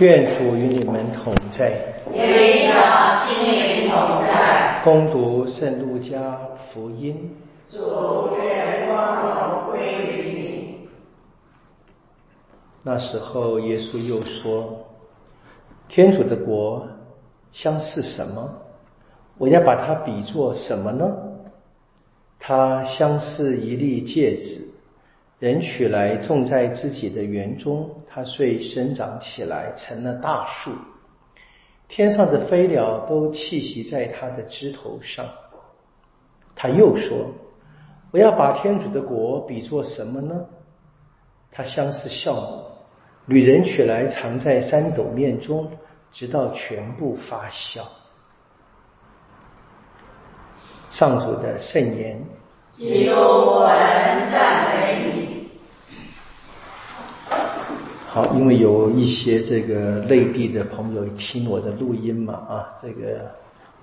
愿主与你们同在，愿你的心灵同在。攻读圣路加福音。主愿光荣归于你。那时候，耶稣又说：“天主的国相似什么？我要把它比作什么呢？它相似一粒芥子。”人取来种在自己的园中，它遂生长起来，成了大树。天上的飞鸟都栖息在它的枝头上。他又说：“我要把天主的国比作什么呢？它相似酵母，女人取来藏在三斗面中，直到全部发酵。”上主的圣言。基督，我们赞美你。因为有一些这个内地的朋友听我的录音嘛，啊，这个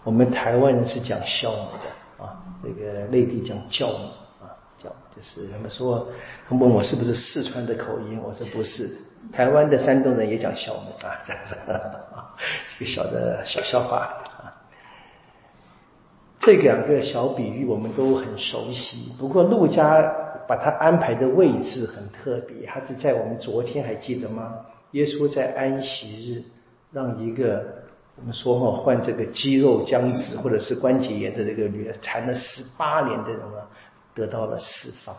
我们台湾人是讲孝母的啊，这个内地讲教母啊，教就是他们说，他问我是不是四川的口音，我说不是，台湾的山东人也讲孝母啊，这样子啊，一个小的小笑话啊。这两个小比喻我们都很熟悉，不过陆家。把他安排的位置很特别，他是在我们昨天还记得吗？耶稣在安息日让一个我们说哈患这个肌肉僵直或者是关节炎的这个女缠了十八年的人啊得到了释放。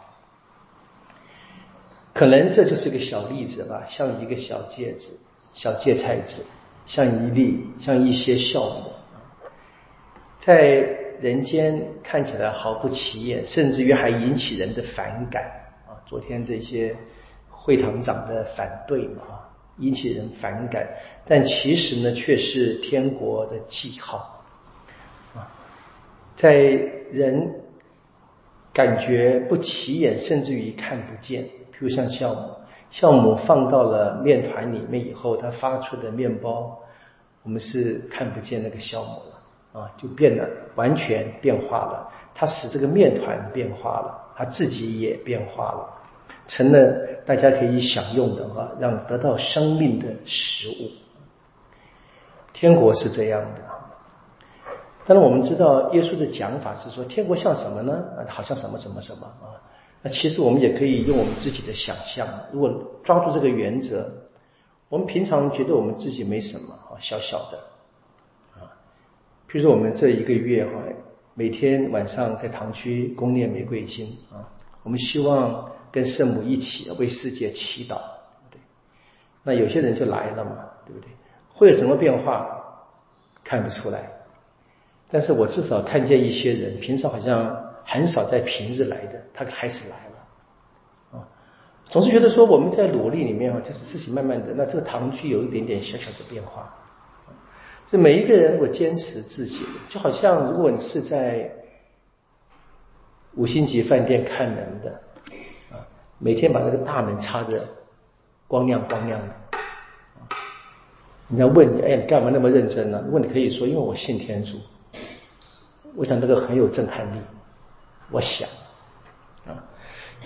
可能这就是个小例子吧，像一个小戒指、小芥菜籽，像一粒、像一些酵母，在。人间看起来毫不起眼，甚至于还引起人的反感啊！昨天这些会堂长的反对嘛，引起人反感，但其实呢，却是天国的记号啊！在人感觉不起眼，甚至于看不见，比如像酵母，酵母放到了面团里面以后，它发出的面包，我们是看不见那个酵母了。啊，就变得，完全变化了。它使这个面团变化了，它自己也变化了，成了大家可以享用的啊，让得到生命的食物。天国是这样的。但是我们知道，耶稣的讲法是说，天国像什么呢？好像什么什么什么啊。那其实我们也可以用我们自己的想象，如果抓住这个原则，我们平常觉得我们自己没什么啊，小小的。比如说，我们这一个月哈，每天晚上在堂区供念玫瑰经啊，我们希望跟圣母一起为世界祈祷，对那有些人就来了嘛，对不对？会有什么变化？看不出来。但是我至少看见一些人，平常好像很少在平日来的，他开始来了。啊，总是觉得说我们在努力里面啊，就是事情慢慢的，那这个堂区有一点点小小的变化。这每一个人，如果坚持自己，就好像如果你是在五星级饭店看门的啊，每天把这个大门擦着光亮光亮的，人家问你，哎，你干嘛那么认真呢？如果你可以说，因为我信天主，我想这个很有震撼力。我想啊，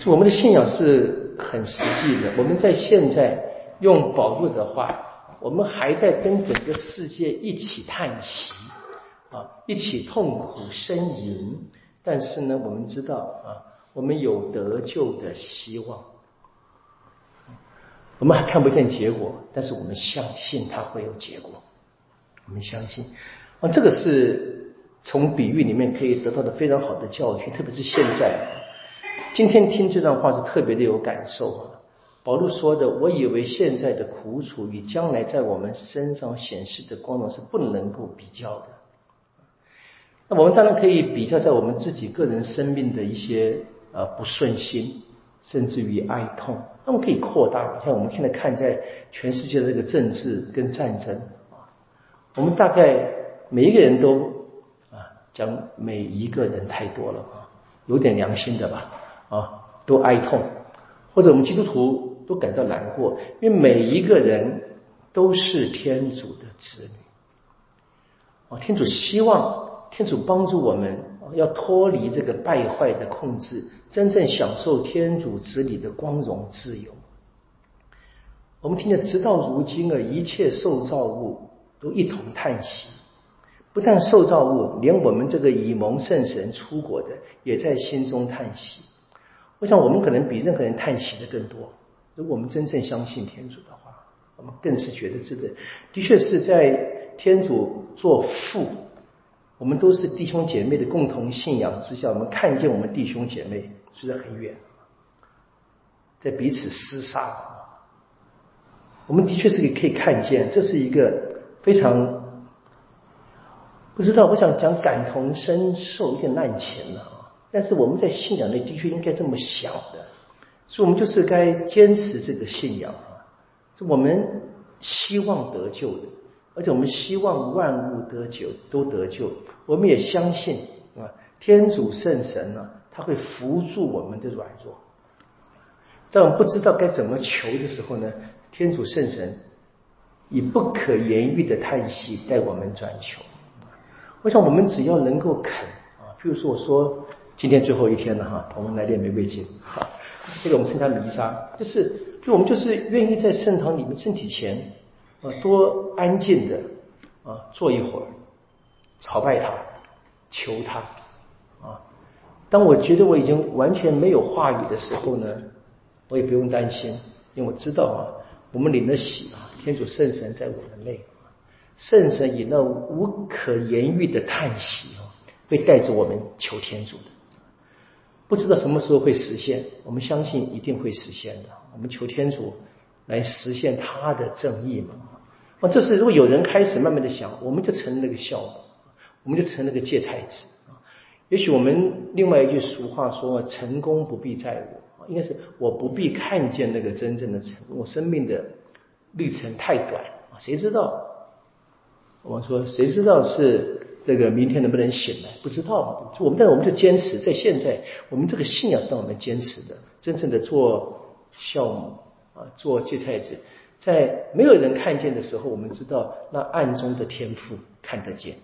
我们的信仰是很实际的。我们在现在用宝路的话。我们还在跟整个世界一起叹息啊，一起痛苦呻吟。但是呢，我们知道啊，我们有得救的希望。我们还看不见结果，但是我们相信它会有结果。我们相信啊，这个是从比喻里面可以得到的非常好的教训，特别是现在，今天听这段话是特别的有感受啊。保罗说的：“我以为现在的苦楚与将来在我们身上显示的光荣是不能够比较的。那我们当然可以比较在我们自己个人生命的一些呃不顺心，甚至于哀痛。那么可以扩大，像我们现在看在全世界的这个政治跟战争啊，我们大概每一个人都啊讲每一个人太多了啊，有点良心的吧啊，都哀痛，或者我们基督徒。”都感到难过，因为每一个人都是天主的子女。哦，天主希望天主帮助我们，要脱离这个败坏的控制，真正享受天主子女的光荣自由。我们听见直到如今啊，一切受造物都一同叹息。不但受造物，连我们这个以蒙圣神出国的，也在心中叹息。我想，我们可能比任何人叹息的更多。如果我们真正相信天主的话，我们更是觉得这个的确是在天主做父，我们都是弟兄姐妹的共同信仰之下，我们看见我们弟兄姐妹虽然很远，在彼此厮杀，我们的确是可以看见，这是一个非常。不知道，我想讲感同身受，有点滥情了！但是我们在信仰内的确应该这么想的，所以我们就是该坚持这个信仰啊！是我们希望得救的，而且我们希望万物得救，都得救。我们也相信啊，天主圣神呢，他会扶助我们的软弱，在我们不知道该怎么求的时候呢，天主圣神以不可言喻的叹息带我们转求。我想，我们只要能够肯啊，譬如说，我说今天最后一天了哈，我们来点玫瑰金，这个我们称它弥撒，就是，就我们就是愿意在圣堂里面圣体前啊，多安静的啊坐一会儿，朝拜他，求他啊。当我觉得我已经完全没有话语的时候呢，我也不用担心，因为我知道啊，我们领了喜啊，天主圣神在我们内。圣神以那无可言喻的叹息啊，会带着我们求天主的，不知道什么时候会实现，我们相信一定会实现的。我们求天主来实现他的正义嘛？啊，这是如果有人开始慢慢的想，我们就成那个效果，我们就成那个芥菜子啊。也许我们另外一句俗话说：“成功不必在我”，应该是我不必看见那个真正的成功。我生命的历程太短啊，谁知道？我们说，谁知道是这个明天能不能醒来？不知道。我们但我们就坚持，在现在，我们这个信仰是让我们坚持的。真正的做酵母啊，做芥菜籽，在没有人看见的时候，我们知道那暗中的天赋看得见。